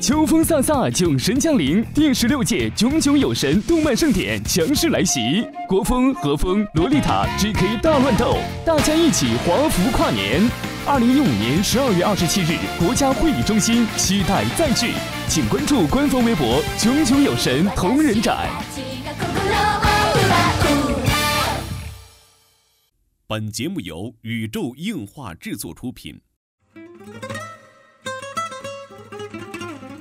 秋风飒飒，囧神降临，第十六届炯炯有神动漫盛典强势来袭，国风、和风、洛丽塔、GK 大乱斗，大家一起华服跨年。二零一五年十二月二十七日，国家会议中心，期待再聚，请关注官方微博“炯炯有神同人展”。本节目由宇宙硬化制作出品。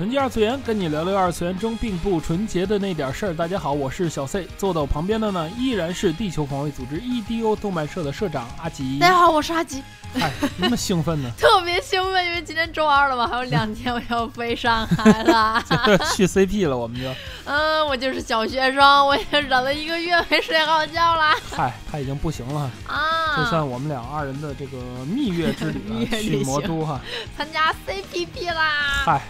纯洁二次元，跟你聊聊二次元中并不纯洁的那点事儿。大家好，我是小 C，坐到我旁边的呢依然是地球防卫组织 EDO 动漫社的社长阿吉。大家好，我是阿吉。哎，那么兴奋呢？特别兴奋，因为今天周二了嘛，还有两天我要飞上海了，去 CP 了，我们就。嗯，我就是小学生，我也忍了一个月没睡好觉啦。嗨，他已经不行了啊！就算我们俩二人的这个蜜月之旅，啊去魔都哈，参加 CPP 啦。嗨。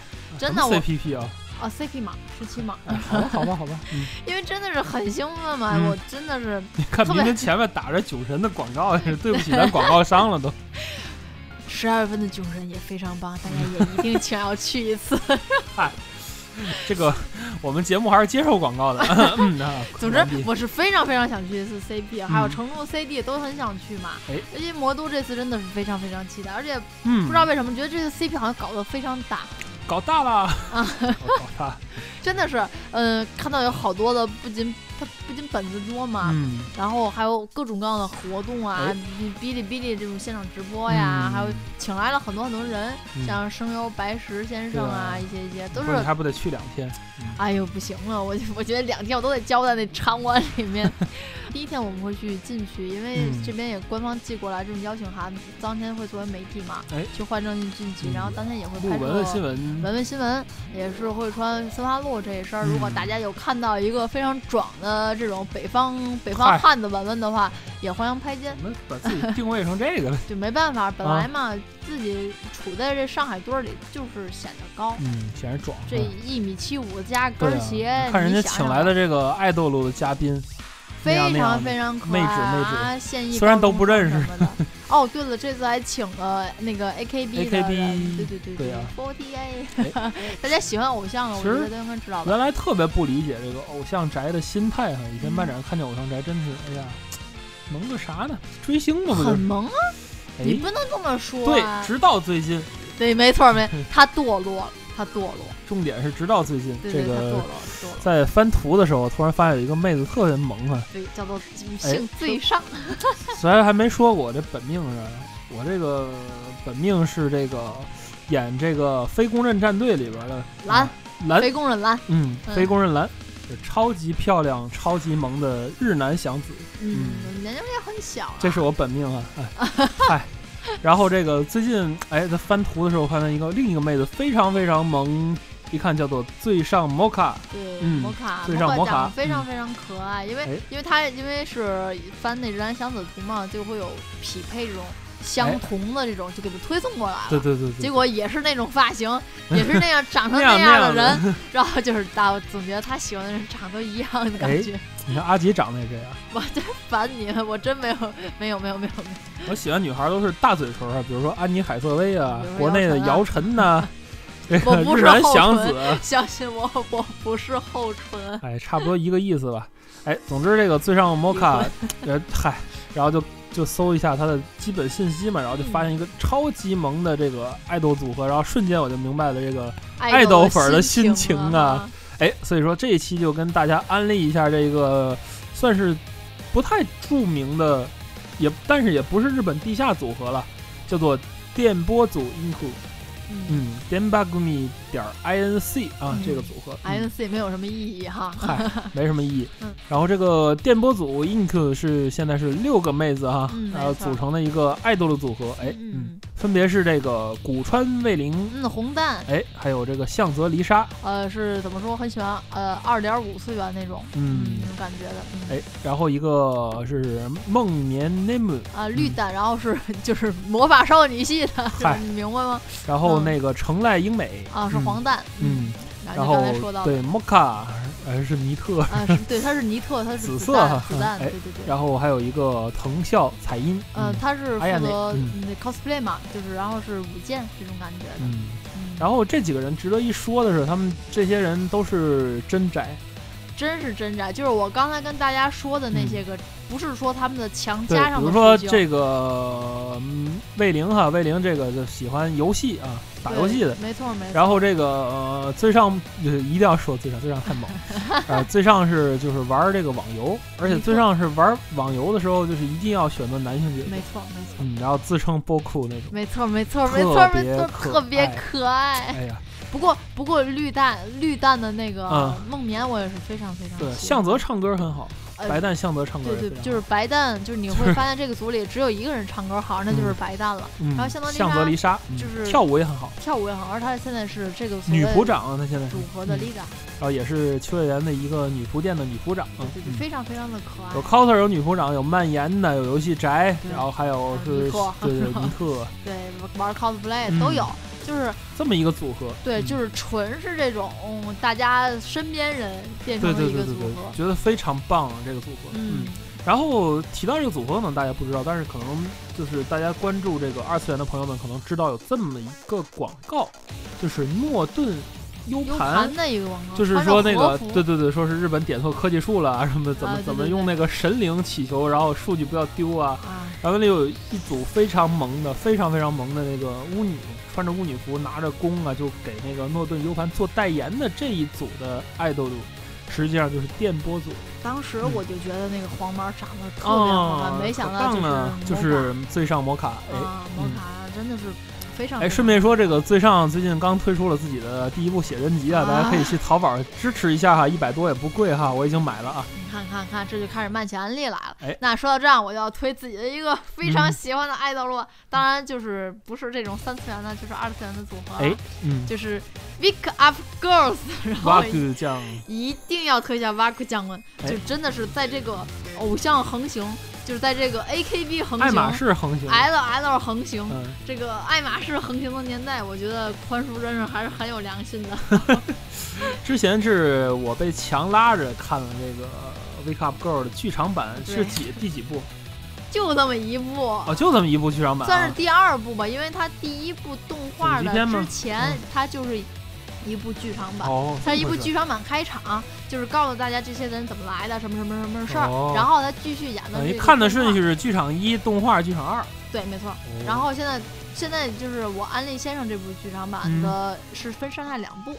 真的我 CPP 啊？哦，CP 码十七码。好吧，好吧，好吧。因为真的是很兴奋嘛，我真的是。你看，明明前面打着酒神的广告，对不起咱广告商了都。十二月份的酒神也非常棒，大家也一定想要去一次。嗨，这个我们节目还是接受广告的。总之，我是非常非常想去一次 CP，还有成都 CD 都很想去嘛。哎，因为魔都这次真的是非常非常期待，而且不知道为什么觉得这次 CP 好像搞得非常大。搞大了啊！搞大，真的是，嗯，看到有好多的，不仅它不仅本子多嘛，嗯，然后还有各种各样的活动啊，哔哩哔哩这种现场直播呀，还有请来了很多很多人，像声优白石先生啊，一些一些都是。还不得去两天？哎呦，不行了，我 我觉得两天我都得交在那场馆里面。第一天我们会去进去，因为这边也官方寄过来这种邀请函，当天会作为媒体嘛，哎，去换证进进去，然后当天也会拍文文新闻，文文新闻也是会穿丝花路这一身。如果大家有看到一个非常壮的这种北方北方汉子文文的话，也欢迎拍肩。我们把自己定位成这个了，就没办法，本来嘛，自己处在这上海堆里就是显得高，嗯，显得壮。这一米七五加跟鞋，看人家请来的这个爱豆路的嘉宾。非常非常可爱啊！现役虽然都不认识。哦，对了，这次还请了那个 AKB 的，对对对对，Forty A。大家喜欢偶像的，我觉得都应该知道。原来特别不理解这个偶像宅的心态哈，以前漫展看见偶像宅，真是哎呀，萌个啥呢？追星嘛，很萌啊！你不能这么说。对，直到最近。对，没错没，他堕落了。他堕落，重点是直到最近这个在翻图的时候，突然发现有一个妹子特别萌啊，对，叫做女性最上。虽然还没说过我这本命是，我这个本命是这个演这个非公认战队里边的蓝蓝。非公认蓝，嗯，非公认蓝，超级漂亮、超级萌的日南祥子，嗯，年龄也很小，这是我本命啊，嗨。然后这个最近，哎，在翻图的时候，看到一个另一个妹子非常非常萌，一看叫做最上摩卡，对，摩卡，最上摩卡，非常非常可爱，因为因为他因为是翻那人相子图嘛，就会有匹配这种相同的这种，就给他推送过来了，对对对，结果也是那种发型，也是那样长成 那样的人，然后就是大总觉得他喜欢的人长得一样的感觉。你看阿吉长得也这样，我真烦你，我真没有没有没有没有。我喜欢女孩都是大嘴唇啊，比如说安妮海瑟薇啊，国内的姚晨呐，日南祥子，相信我，我不是厚唇。哎，差不多一个意思吧。哎，总之这个最上摩卡，呃，嗨，然后就就搜一下他的基本信息嘛，然后就发现一个超级萌的这个爱豆组合，然后瞬间我就明白了这个爱豆粉的心情啊。哎，所以说这一期就跟大家安利一下这个，算是不太著名的，也但是也不是日本地下组合了，叫做电波组 inku，嗯，电波組点 inc 啊，这个组合 inc 没有什么意义哈，嗨，没什么意义。然后这个电波组 inku 是现在是六个妹子哈，然后组成的一个爱豆的组合，哎，嗯，分别是这个古川卫绫，嗯，红蛋，哎，还有这个向泽梨沙，呃，是怎么说？很喜欢呃二点五次元那种，嗯，那种感觉的。哎，然后一个是梦眠 name 啊，绿蛋，然后是 就是魔法少女系的，你明白吗？然后那个成濑英美啊，是黄蛋，嗯，然后对 mocha。还是尼特啊，是对，他是尼特，他是紫色子弹，对对对。然后还有一个藤校彩音，嗯，他是负责那 cosplay 嘛，就是然后是舞剑这种感觉的。嗯，然后这几个人值得一说的是，他们这些人都是真宅，真是真宅。就是我刚才跟大家说的那些个，不是说他们的强加上的。比如说这个魏玲哈，魏玲这个就喜欢游戏啊。打游戏的，没错没错。然后这个呃，最上一定要说最上，最上太猛。呃，最上是就是玩这个网游，而且最上是玩网游的时候，就是一定要选择男性角色。没错没错。嗯，然后自称波库那种。没错没错没错没错，特别可爱。哎呀，不过不过绿蛋绿蛋的那个梦眠我也是非常非常。对，向泽唱歌很好。白蛋向泽唱歌，对对，就是白蛋，就是你会 发现这个组里只有一个人唱歌好，那就是白蛋了。然后向泽离莎，就是跳舞也很好，跳舞也很好，而他现在是这个女仆长，他现在组合的 leader，然后也是秋叶原的一个女仆店的女仆长，对对，非常非常的可爱。有 coser，有女仆长，有蔓延的，有游戏宅，然后还有是对对尼特，对玩 cosplay 都有。就是这么一个组合，对，就是纯是这种大家身边人变成的一个组合，觉得非常棒这个组合。嗯，然后提到这个组合可能，大家不知道，但是可能就是大家关注这个二次元的朋友们可能知道有这么一个广告，就是诺顿 U 盘的一个广告，就是说那个对对对，说是日本点错科技树了啊什么怎么怎么用那个神灵祈求，然后数据不要丢啊。然后那里有一组非常萌的，非常非常萌的那个巫女。穿着巫女服，拿着弓啊，就给那个诺顿 U 盘做代言的这一组的爱豆组，实际上就是电波组。当时我就觉得那个黄毛长得特别好看，没想到就是就是最上摩卡，哎，摩卡真的是。非常哎，顺便说，这个最上最近刚推出了自己的第一部写真集啊，大家可以去淘宝支持一下哈，一百多也不贵哈，我已经买了啊。你看看看，这就开始卖起安利来了。哎，那说到这样，我就要推自己的一个非常喜欢的爱豆了，当然就是不是这种三次元的，就是二次元的组合。哎，嗯，就是 Wake Up Girls，然后酱一定要推一下 Waku 酱们，就真的是在这个偶像横行。就是在这个 A K B 横行，爱马仕横行，L L 横行，这个爱马仕横行的年代，我觉得宽叔真是还是很有良心的。之前是我被强拉着看了这个 Wake Up Girl 的剧场版，是几第几部？就这么一部哦，就这么一部剧场版，算是第二部吧，因为它第一部动画的之前，它就是。一部剧场版，它一部剧场版开场就是告诉大家这些人怎么来的，什么什么什么事儿，然后他继续演的。你看的顺序是剧场一、动画、剧场二。对，没错。然后现在现在就是我安利先生这部剧场版的是分上下两部。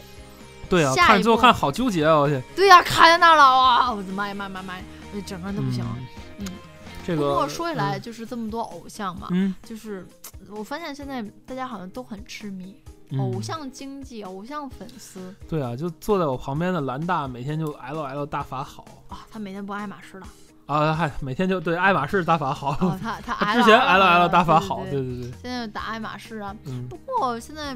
对啊，看最后看好纠结啊！我去。对呀，卡在那儿了哇！我的妈呀妈妈妈呀！整个人都不行。嗯。这个。不过说起来，就是这么多偶像嘛，就是我发现现在大家好像都很痴迷。偶像经济，偶像粉丝，对啊，就坐在我旁边的兰大，每天就 L L 大法好。啊，他每天不爱马仕了啊，嗨，每天就对爱马仕大法好，他他 之前 L L 大法好，对对对，现在打爱马仕啊，不过现在，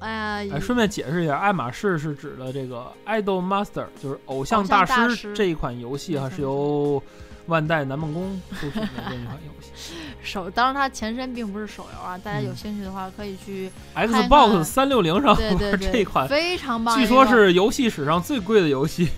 哎呀，顺便解释一下，爱马仕是指的这个 Idol Master，就是偶像大师这一款游戏哈，是由。万代南梦宫出品的这一款游戏，手当然它前身并不是手游啊，大家有兴趣的话可以去 Xbox 三六零上玩这款非常棒，据说是游戏史上最贵的游戏，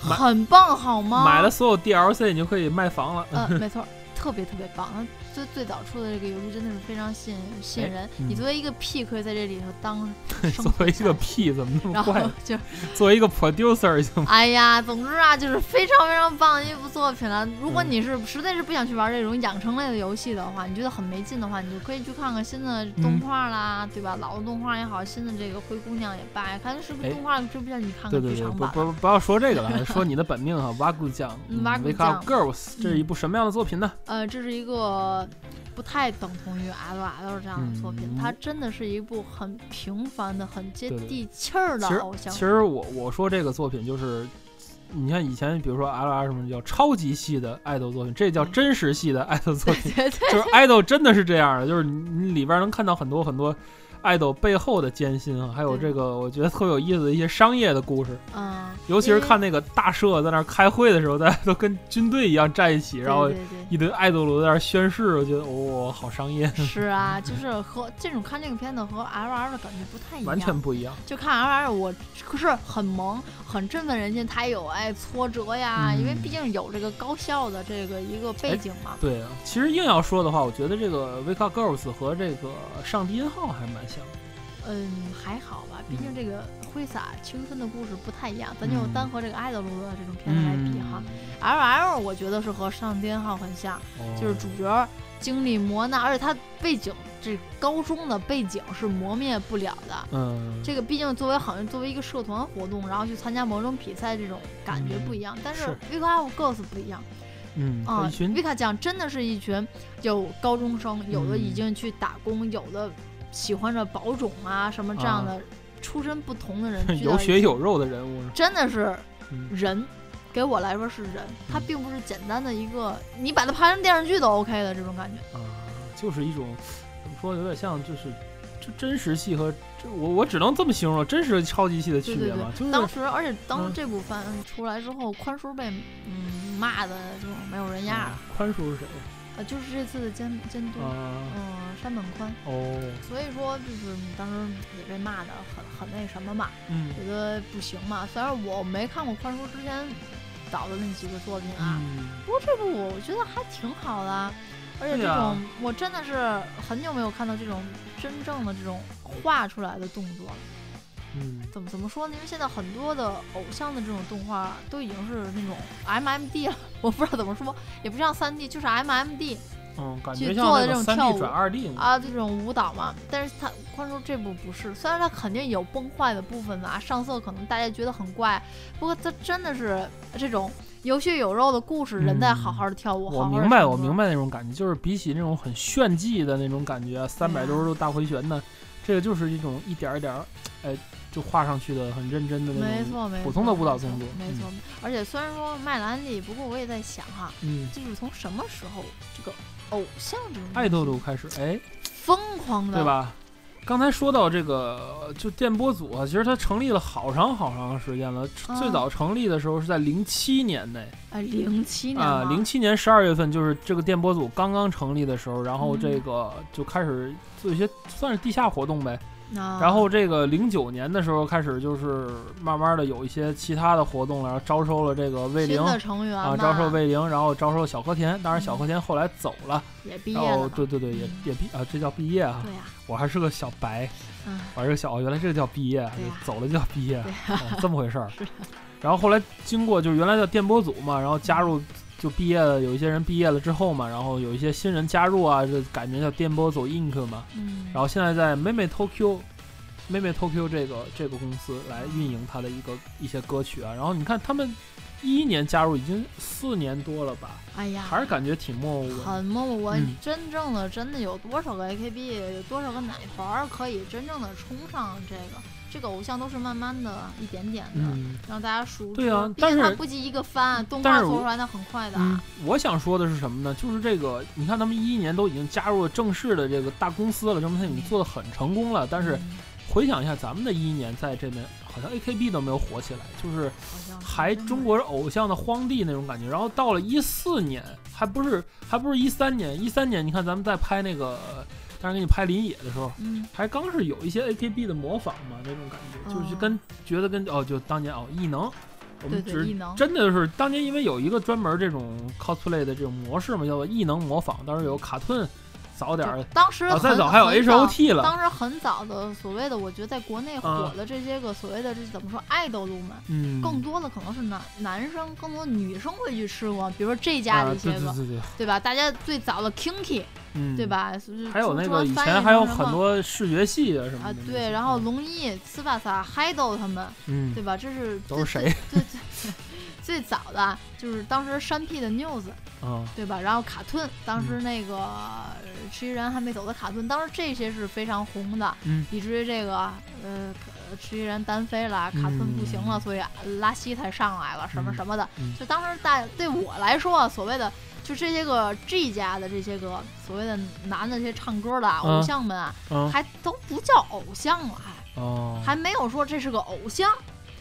很棒好吗？买了所有 DLC 你就可以卖房了，嗯，没错，特别特别棒。最最早出的这个游戏真的是非常吸引吸引人。你作为一个 P 可以在这里头当，作为一个 P 怎么那么怪？就作为一个 producer 行吗？哎呀，总之啊，就是非常非常棒的一部作品了。如果你是实在是不想去玩这种养成类的游戏的话，你觉得很没劲的话，你就可以去看看新的动画啦，对吧？老的动画也好，新的这个灰姑娘也罢，看是不是动画追不上你看看剧场版。不不不要说这个了，说你的本命哈，瓦古酱，Wake Up Girls，这是一部什么样的作品呢？呃，这是一个。不太等同于 L L 这样的作品，它真的是一部很平凡的、很接地气儿的偶像。其实我我说这个作品就是你看以前，比如说 L R 什么叫超级系的爱豆作品，这叫真实系的爱豆作品，就是爱豆真的是这样的，就是你里边能看到很多很多。爱豆背后的艰辛啊，还有这个我觉得特有意思的一些商业的故事，嗯，尤其是看那个大社在那儿开会的时候，大家都跟军队一样站一起，然后一堆爱豆罗在那儿宣誓，我觉得哦，好商业。是啊，就是和这种看这个片子和 L R 的感觉不太一样，完全不一样。就看 L R，我可是很萌，很振奋人心，它有哎挫折呀，因为毕竟有这个高校的这个一个背景嘛。对啊，其实硬要说的话，我觉得这个 Wake Up Girls 和这个上帝音号还蛮像。嗯，还好吧，毕竟这个挥洒青春的故事不太一样，咱就单和这个爱德罗的这种片子来比哈。L L 我觉得是和上天号很像，就是主角经历磨难，而且他背景这高中的背景是磨灭不了的。嗯，这个毕竟作为好像作为一个社团活动，然后去参加某种比赛，这种感觉不一样。但是 v i k a Girls 不一样。嗯啊 v i k a 讲真的是一群有高中生，有的已经去打工，有的。喜欢着宝种啊什么这样的出身不同的人，有血有肉的人物，真的是人，给我来说是人，他并不是简单的一个，你把它拍成电视剧都 OK 的这种感觉。啊，就是一种怎么说，有点像就是这真实戏和这我我只能这么形容真实超级戏的区别嘛，就是当时而且当这部番出来之后，宽叔被嗯骂的就没有人样，宽叔是谁？呃，就是这次的监监督，嗯，山本宽。哦。所以说，就是当时也被骂的很很那什么嘛，嗯，觉得不行嘛。虽然我没看过宽叔之前导的那几个作品啊，不过这部我觉得还挺好的，而且这种我真的是很久没有看到这种真正的这种画出来的动作了。嗯，怎么怎么说呢？因为现在很多的偶像的这种动画都已经是那种 M M D 了，我不知道怎么说，也不像三 D，就是 M M D，嗯，感觉做的这种跳舞转二 D 啊，这种舞蹈嘛。但是他宽叔这部不是，虽然他肯定有崩坏的部分啊，上色可能大家觉得很怪，不过他真的是这种有血有肉的故事，人在好好的跳舞。我明白，我明白那种感觉，就是比起那种很炫技的那种感觉，三百六十度大回旋的，这个就是一种一点一点，哎。就画上去的很认真的那种普通的舞蹈动作，没错。而且虽然说卖了安利，不过我也在想哈，嗯，就是从什么时候这个偶像这种爱豆都开始哎。疯狂的，对吧？刚才说到这个就电波组啊，其实它成立了好长好长时间了。最早成立的时候是在零七年内，啊，零七年啊，零七年十二月份就是这个电波组刚刚成立的时候，然后这个就开始做一些算是地下活动呗。然后这个零九年的时候开始，就是慢慢的有一些其他的活动了，然后招收了这个魏灵啊，招收魏灵，然后招收小和田。当然小和田后来走了，也毕业了。对对对，也也毕啊，这叫毕业啊。对呀。我还是个小白，我还是个小，原来这个叫毕业，走了就叫毕业，这么回事儿。然后后来经过就是原来叫电波组嘛，然后加入。就毕业了，有一些人毕业了之后嘛，然后有一些新人加入啊，就改名叫电波走 Ink 嘛。嗯。然后现在在妹妹 Tokyo，妹妹 Tokyo 这个这个公司来运营他的一个一些歌曲啊。然后你看他们一一年加入已经四年多了吧？哎呀，还是感觉挺默默无闻。很默默无闻。真正的真的有多少个 AKB，有多少个奶团可以真正的冲上这个？这个偶像都是慢慢的一点点的让大家熟知。对啊，但是他不及一个番动画做出来的很快的。我想说的是什么呢？就是这个，你看他们一一年都已经加入了正式的这个大公司了，证明他已经做的很成功了。但是回想一下，咱们的一一年在这边好像 AKB 都没有火起来，就是还中国偶像的荒地那种感觉。然后到了一四年，还不是还不是一三年，一三年你看咱们在拍那个。当时给你拍林野的时候，嗯，还刚是有一些 AKB 的模仿嘛，那种感觉，就是跟觉得跟哦，就当年哦，异能，我们只真的是当年因为有一个专门这种 cosplay 的这种模式嘛，叫做异能模仿，当时有卡顿。早点儿，当时再早还有 H O T 了。当时很早的所谓的，我觉得在国内火的这些个所谓的这怎么说爱豆路们，嗯，更多的可能是男男生，更多女生会去吃过，比如说这家的一些个，对吧？大家最早的 Kinky，嗯，对吧？还有那个以前还有很多视觉系的什么啊，对，然后龙一、斯巴萨、嗨豆他们，嗯，对吧？这是都是谁？最早的就是当时山 P 的 News，嗯，对吧？然后卡顿，当时那个迟疑人还没走的卡顿，当时这些是非常红的，嗯，以至于这个呃吃鸡人单飞了，卡顿不行了，所以拉稀才上来了，什么什么的。就当时大对我来说，所谓的就这些个 G 家的这些个所谓的男的这些唱歌的偶像们啊，还都不叫偶像了，还还没有说这是个偶像，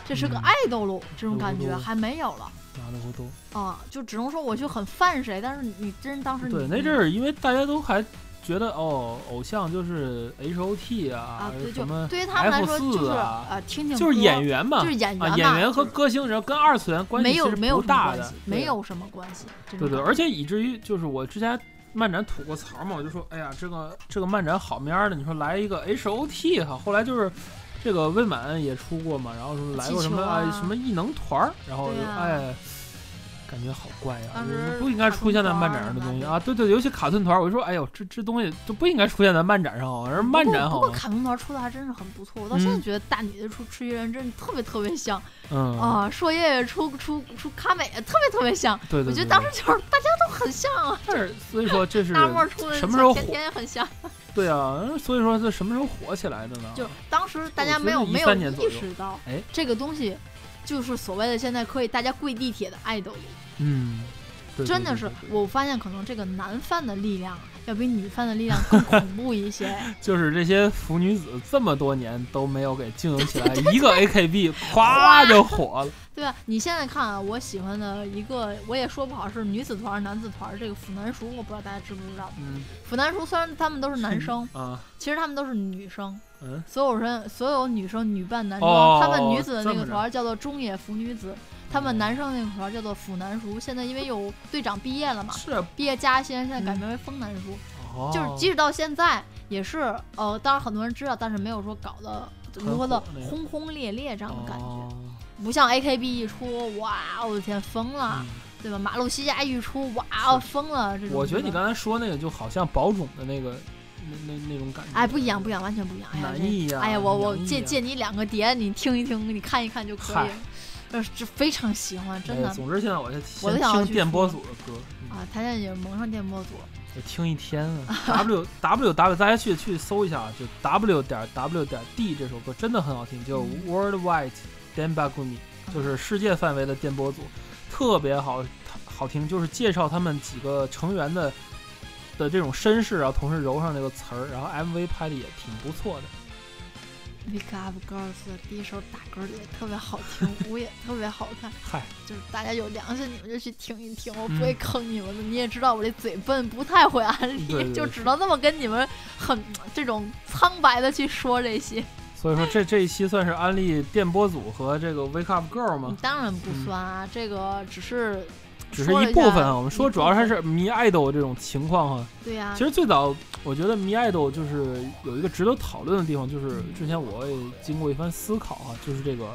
这是个爱豆喽，这种感觉还没有了。拿的不多啊，就只能说我就很犯谁，但是你真当时对那阵儿，因为大家都还觉得哦，偶像就是 H O T 啊，啊，什么对于他们来说就是啊，听听就是演员嘛，就是演员演员和歌星人跟二次元关系没有没有不大的，没有什么关系。对对，而且以至于就是我之前漫展吐过槽嘛，我就说哎呀，这个这个漫展好面的，你说来一个 H O T 哈，后来就是这个魏满也出过嘛，然后说来过什么什么异能团，然后哎。感觉好怪呀！不应该出现在漫展上的东西啊！对对，尤其卡顿团，我就说，哎呦，这这东西就不应该出现在漫展上，而漫展好。不过卡顿团出的还真是很不错，我到现在觉得大女的出吃鱼人真的特别特别像。嗯啊，硕叶叶出出出卡美特别特别像。对对。我觉得当时就是大家都很像啊。是，所以说这是。大漠出的什么时候天天很像。对啊，所以说这什么时候火起来的呢？就当时大家没有没有意识到，哎，这个东西就是所谓的现在可以大家跪地铁的爱豆。嗯。真的是，我发现可能这个男犯的力量要比女犯的力量更恐怖一些。就是这些腐女子这么多年都没有给经营起来，一个 AKB 咵就火了。对吧？你现在看啊，我喜欢的一个，我也说不好是女子团、男子团。这个腐男熟，我不知道大家知不知道。嗯。腐男熟虽然他们都是男生啊，其实他们都是女生。嗯。所有人，所有女生女扮男装，他们女子的那个团叫做中野腐女子。他们男生那个团叫做腐男叔，现在因为有队长毕业了嘛，是毕业加薪，现在改名为风男熟。就是即使到现在也是，呃，当然很多人知道，但是没有说搞得如何的轰轰烈烈这样的感觉，不像 AKB 一出，哇，我的天，疯了，对吧？马路西亚一出，哇，疯了。这种我觉得你刚才说那个就好像宝种的那个那那那种感觉，哎，不一样，不一样，完全不一样。难易呀！哎呀，我我借借你两个碟，你听一听，你看一看就可以。就是非常喜欢，真的。总之，现在我我在听电波组的歌啊，他现在也蒙上电波组，我听一天啊。W W W，大家去去搜一下啊，就 W 点 W 点 D 这首歌真的很好听，叫 Worldwide Denbagumi，就是世界范围的电波组，特别好好听，就是介绍他们几个成员的的这种身世啊，同时揉上这个词儿，然后 MV 拍的也挺不错的。Wake Up Girls 的第一首打歌也特别好听，舞也特别好看。嗨，就是大家有良心，你们就去听一听，我不会坑你们的。你也知道我这嘴笨，不太会安利，就只能那么跟你们很这种苍白的去说这些。所以说这这一期算是安利电波组和这个 Wake Up Girl 吗？当然不算啊，这个只是。只是一部分啊，我们说主要还是迷爱豆这种情况哈。对呀。其实最早我觉得迷爱豆就是有一个值得讨论的地方，就是之前我也经过一番思考啊，就是这个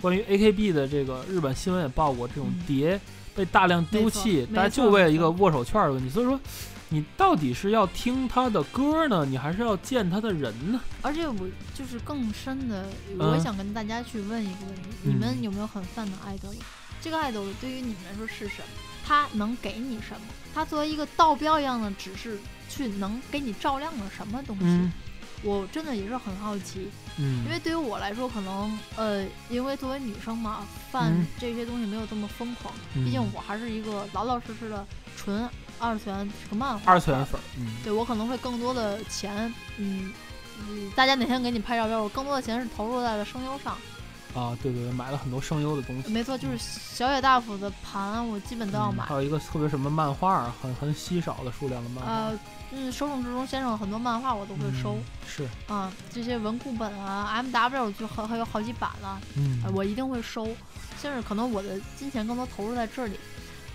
关于 AKB 的这个日本新闻也报过，这种碟被大量丢弃，大家就为了一个握手券的问题。所以说，你到底是要听他的歌呢，你还是要见他的人呢？而且我就是更深的，我想跟大家去问一个问题：你们有没有很泛的爱豆？这个爱豆对于你们来说是什么？他能给你什么？他作为一个道标一样的指示，去能给你照亮了什么东西？我真的也是很好奇。嗯，因为对于我来说，可能呃，因为作为女生嘛，犯这些东西没有这么疯狂。毕竟我还是一个老老实实的纯二次元，是个漫画。二次元粉。嗯，对我可能会更多的钱，嗯嗯，大家哪天给你拍照片，我更多的钱是投入在了声优上。啊，对对对，买了很多声优的东西。没错，就是小野大辅的盘，我基本都要买。还有一个特别什么漫画，很很稀少的数量的漫画。呃，嗯，手冢治虫先生很多漫画我都会收。是。啊，这些文库本啊，M W 就还还有好几版了。嗯。我一定会收，先是可能我的金钱更多投入在这里。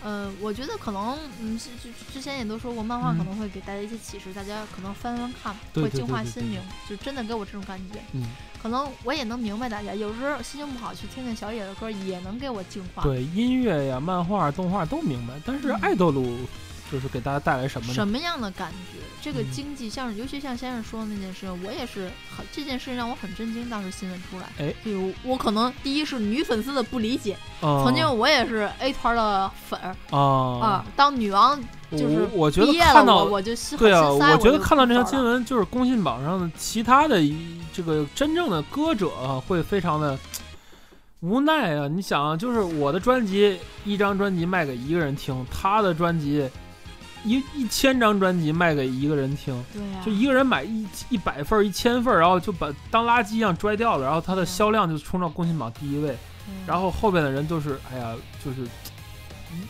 嗯，我觉得可能，嗯，之之前也都说过，漫画可能会给大家一些启示，大家可能翻翻看，会净化心灵，就真的给我这种感觉。嗯。可能我也能明白大家，有时候心情不好去听听小野的歌，也能给我净化。对音乐呀、漫画、动画都明白，但是爱豆路就是给大家带来什么呢？什么样的感觉？这个嗯经济，像尤其像先生说的那件事，我也是很这件事让我很震惊。当时新闻出来，哎，就我可能第一是女粉丝的不理解，哦曾经我也是 A 团的粉儿啊啊，当女王就是我我觉得看到我我就心对啊，我觉得看到这条新闻，就是公信榜上的其他的一这个真正的歌者啊，会非常的 无奈啊。你想啊，就是我的专辑一张专辑卖给一个人听，他的专辑一一千张专辑卖给一个人听，对呀、就一个人买一一百份、一千份，然后就把当垃圾一样拽掉了，然后它的销量就冲到贡献榜第一位，然后后边的人都是哎呀，就是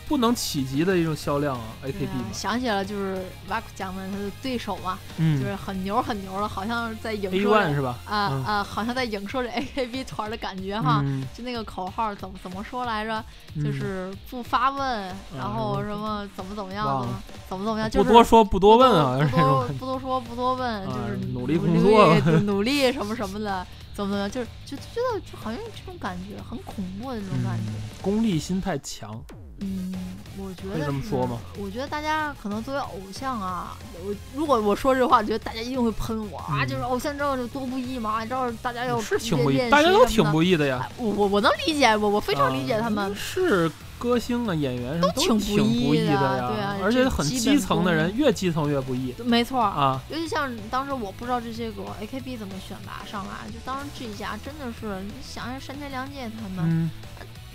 不能企及的一种销量啊，AKB 啊嘛，想起了就是瓦库讲的他的对手嘛，就嗯是很牛很牛了，好像是在影，A 射是吧？啊嗯啊，好像在影射着 AKB 团的感觉哈。嗯，就那个口号怎么怎么说来着？就嗯是不发问，然后嗯什么怎么怎么样，怎么怎么怎么样，就是不多说不多问啊，不多不多说不多问，就啊是努力力工作努力什么什么的，怎么怎么样，就是就就觉得就好像这种感觉很恐怖的那种感觉。嗯功利心太强，嗯，我觉可以得是这么说吗？我觉得大家可能作为偶像啊，我如果我说这话，我觉得大家一定会喷我啊，嗯就是偶像这有多不易嘛，你知道大家要是挺不易，练大家都挺不易的呀哎，我我我能理解，我我非常理解他们啊。是歌星啊、演员什么都挺不易易的呀，对啊而且很基层的人，越基层越不易没错，啊。尤其像当时我不知道这些个 AKB 怎么选拔上来，就当时这一家真的是，你想想山田凉介他们、嗯，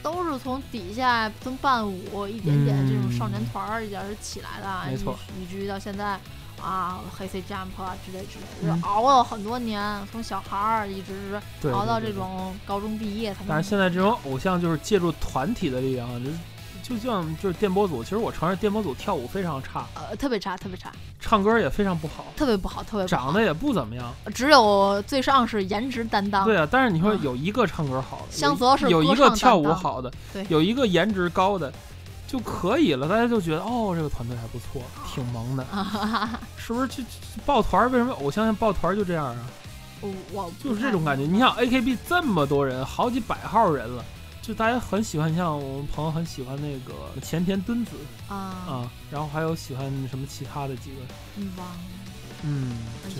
都是从底下从伴舞一点点这种少年嗯团儿一点儿起来的，没错。以以至于到现在啊黑 C Jump 啊之类之类就熬了很多年，从小孩儿一直是对，熬到这种高中毕业，但是现在这种偶像就是借助团体的力量啊，就是就像就是电波组，其实我承认电波组跳舞非常差，呃特别差，特别差，唱歌也非常不好，特别不好，特别不好。长得也不怎么样。只有最上是颜值担当，对啊，但是你说嗯有一个唱歌好的，香有泽是有一个跳舞好的对，有一个颜值高的就可以了，大家就觉得哦，这个团队还不错，挺萌的，是不是？就就抱团儿，为什么？偶像像抱团儿就这样啊？我我就是这种感觉。你想 AKB 这么多人，好几百号人了，就大家很喜欢，像我们朋友很喜欢那个前田敦子啊，啊，然后还有喜欢什么其他的几个，女王，嗯，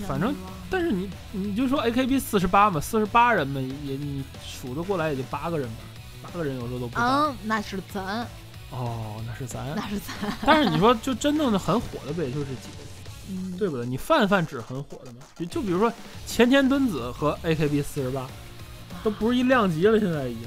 反正但是你你就说 AKB 四十八嘛，四十八人嘛，也你数得过来也就八个人吧，八个人有时候都不到。嗯，那是咱，哦，那是咱。那是咱，但是你说就真正的很火的不也就这几个，嗯，对不对？你泛泛指很火的嘛，就就比如说前田敦子和 AKB 四十八，都不是一量级了，现在已经。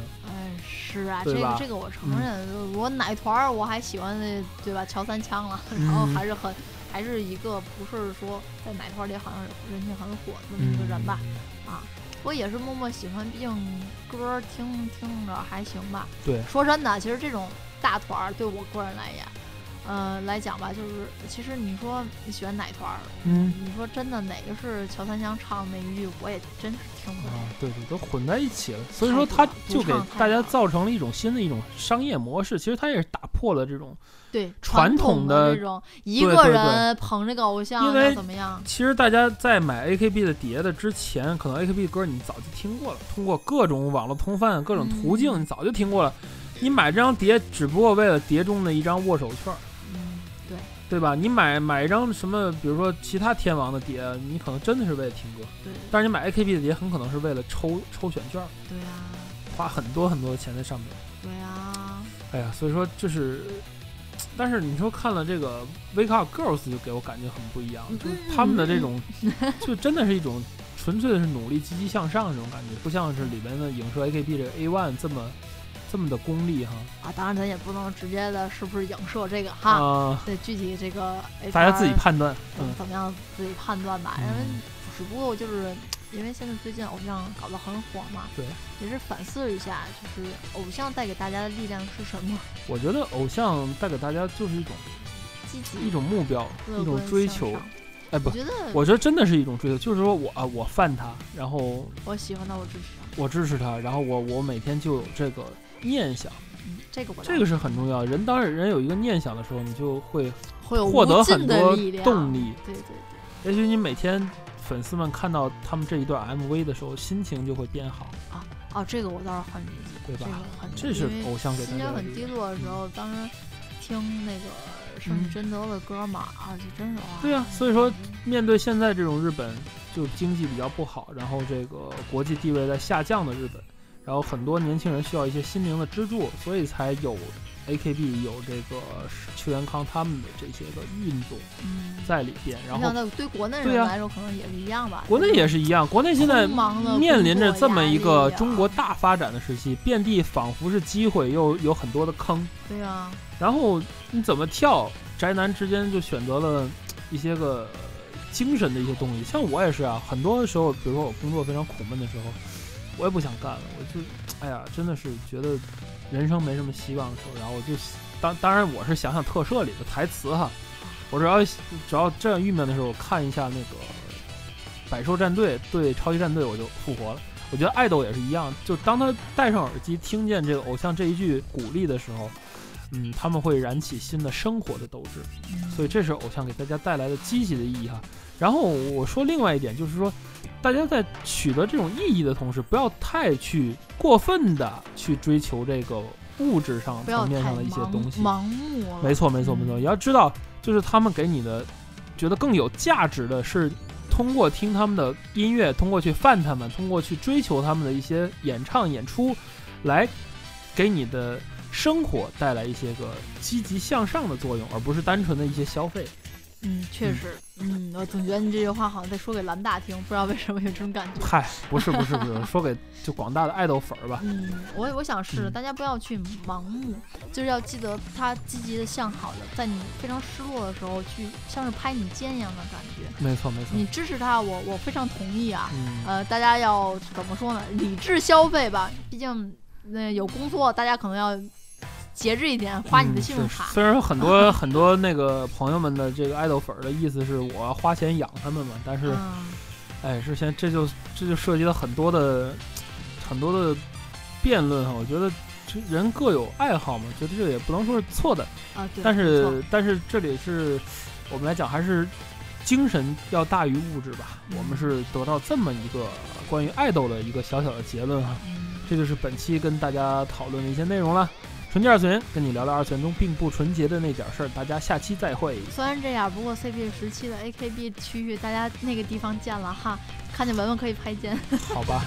哎，是啊，这个这个我承认，我奶团儿我还喜欢那对吧？乔三枪了，然后嗯还是很还是一个不是说在奶团儿里好像人气很火的那么一个人吧，嗯。啊，我也是默默喜欢，毕竟歌听听着还行吧。对。说真的，其实这种大团儿对我个人来言，呃来讲吧，就是其实你说你喜欢哪团儿，嗯你说真的哪个是乔三香唱的那一句，我也真是听不懂。啊，对对，都混在一起了，所以说他就给大家造成了一种新的一种商业模式。其实他也是打破了这种，对传统统的这种一个人捧这个偶像因为怎么样？其实大家在买 AKB 的碟的之前，可能 AKB 歌你早就听过了，通过各种网络通贩、各种途径，嗯你早就听过了。你买这张碟只不过为了碟中的一张握手券，嗯，对，吧？你买买一张什么，比如说其他天王的碟，你可能真的是为了听歌，对但是你买 AKB 的碟，很可能是为了抽抽选券，对啊，花很多很多的钱在上面。对啊，哎呀，所以说就是，但是你说看了这个《Wake Up Girls》，就给我感觉很不一样，就是他们的这种，就真的是一种纯粹的是努力、积极向上这种感觉，不像是里边的影射 AKB 这个 A One 这么这么的功利哈啊，当然咱也不能直接的是不是影射这个哈，啊，对，具体这个大家自己判断，嗯怎么样自己判断吧。因为嗯只不过就是因为现在最近偶像搞得很火嘛，对，也是反思一下，就是偶像带给大家的力量是什么？我觉得偶像带给大家就是一种积极一种目标，一种追求。哎，不我，觉得我觉得真的是一种追求，就是说我啊，我犯他，然后我喜欢他，我支持他，我支持他，然后我我每天就有这个念想。嗯，这个我这个是很重要。人当人有一个念想的时候，你就会会有获得很多动力。对对对也许你每天粉丝们看到他们这一段 MV 的时候，心情就会变好，啊哦，这个我倒是很理解，对吧这是偶像给大心情很低。落的时候，当时听那个什么真德的歌嘛，啊，就真是啊。对呀，所以说面对现在这种日本就经济比较不好，然后这个国际地位在下降的日本，然后很多年轻人需要一些心灵的支柱，所以才有。AKB 有这个邱元康他们的这些个运动在里边，然后对国内人来说可能也是一样吧。国内也是一样，国内现在面临着这么一个中国大发展的时期，遍地仿佛是机会，又有很多的坑。对啊。然后你怎么跳？宅男之间就选择了一些个精神的一些东西。像我也是啊，很多时候，比如说我工作非常苦闷的时候，我也不想干了，我就哎呀，真的是觉得。人生没什么希望的时候，然后我就当当然我是想想特摄里的台词哈，我只要只要这样郁闷的时候，我看一下那个百兽战队对超级战队，我就复活了。我觉得爱豆也是一样，就当他戴上耳机听见这个偶像这一句鼓励的时候，嗯，他们会燃起新的生活的斗志。所以这是偶像给大家带来的积极的意义哈。然后我说另外一点就是说。大家在取得这种意义的同时，不要太去过分的去追求这个物质上层面上的一些东西，盲目。没错，没错，没错。也要知道，就是他们给你的，觉得更有价值的是，通过听他们的音乐，通过去犯他们，通过去追求他们的一些演唱演出，来给你的生活带来一些个积极向上的作用，而不是单纯的一些消费。嗯，确实，嗯，我总觉得你这句话好像在说给蓝大听，不知道为什么有这种感觉。嗨，不是不是不是，说给就广大的爱豆粉儿吧。嗯，我我想是，大家不要去盲目，就是要记得他积极的向好的，在你非常失落的时候去，像是拍你肩一样的感觉。没错没错。你支持他，我我非常同意啊。嗯呃，大家要怎么说呢？理智消费吧，毕竟那有工作，大家可能要。节制一点，花你的信用卡。虽然说很多 很多那个朋友们的这个爱豆粉的意思是我要花钱养他们嘛，但是，哎，之前这就这就涉及了很多的很多的辩论哈。我觉得这人各有爱好嘛，觉得这也不能说是错的啊。但是但是这里是我们来讲，还是精神要大于物质吧。我们是得到这么一个关于爱豆的一个小小的结论哈。这就是本期跟大家讨论的一些内容了。纯洁二次元跟你聊聊二次元中并不纯洁的那点事儿，大家下期再会。虽然这样，不过 CP 时期的 AKB 区域，大家那个地方见了哈，看见文文可以拍肩。好吧。